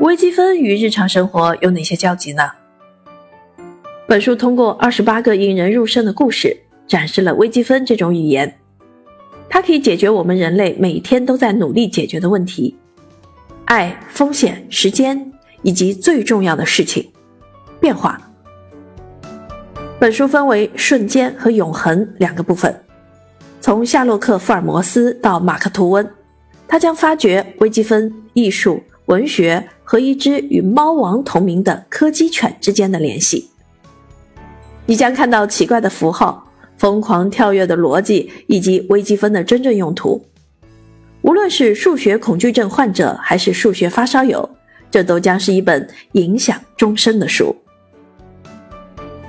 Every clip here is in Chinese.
微积分与日常生活有哪些交集呢？本书通过二十八个引人入胜的故事，展示了微积分这种语言。它可以解决我们人类每天都在努力解决的问题：爱、风险、时间，以及最重要的事情——变化。本书分为瞬间和永恒两个部分。从夏洛克·福尔摩斯到马克·吐温，他将发掘微积分、艺术、文学和一只与猫王同名的柯基犬之间的联系。你将看到奇怪的符号、疯狂跳跃的逻辑以及微积分的真正用途。无论是数学恐惧症患者还是数学发烧友，这都将是一本影响终身的书。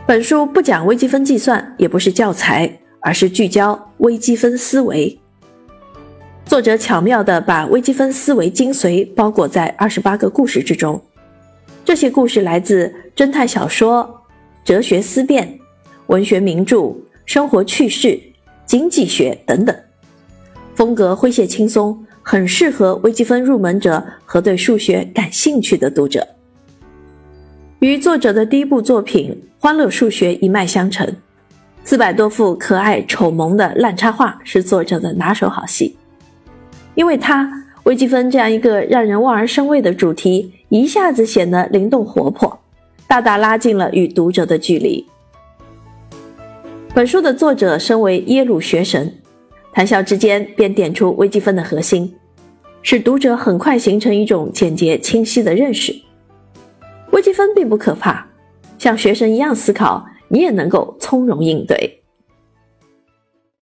本书不讲微积分计算，也不是教材。而是聚焦微积分思维。作者巧妙地把微积分思维精髓包裹在二十八个故事之中，这些故事来自侦探小说、哲学思辨、文学名著、生活趣事、经济学等等，风格诙谐轻松，很适合微积分入门者和对数学感兴趣的读者。与作者的第一部作品《欢乐数学》一脉相承。四百多幅可爱丑萌的烂插画是作者的拿手好戏，因为它微积分这样一个让人望而生畏的主题，一下子显得灵动活泼，大大拉近了与读者的距离。本书的作者身为耶鲁学神，谈笑之间便点出微积分的核心，使读者很快形成一种简洁清晰的认识。微积分并不可怕，像学生一样思考。你也能够从容应对。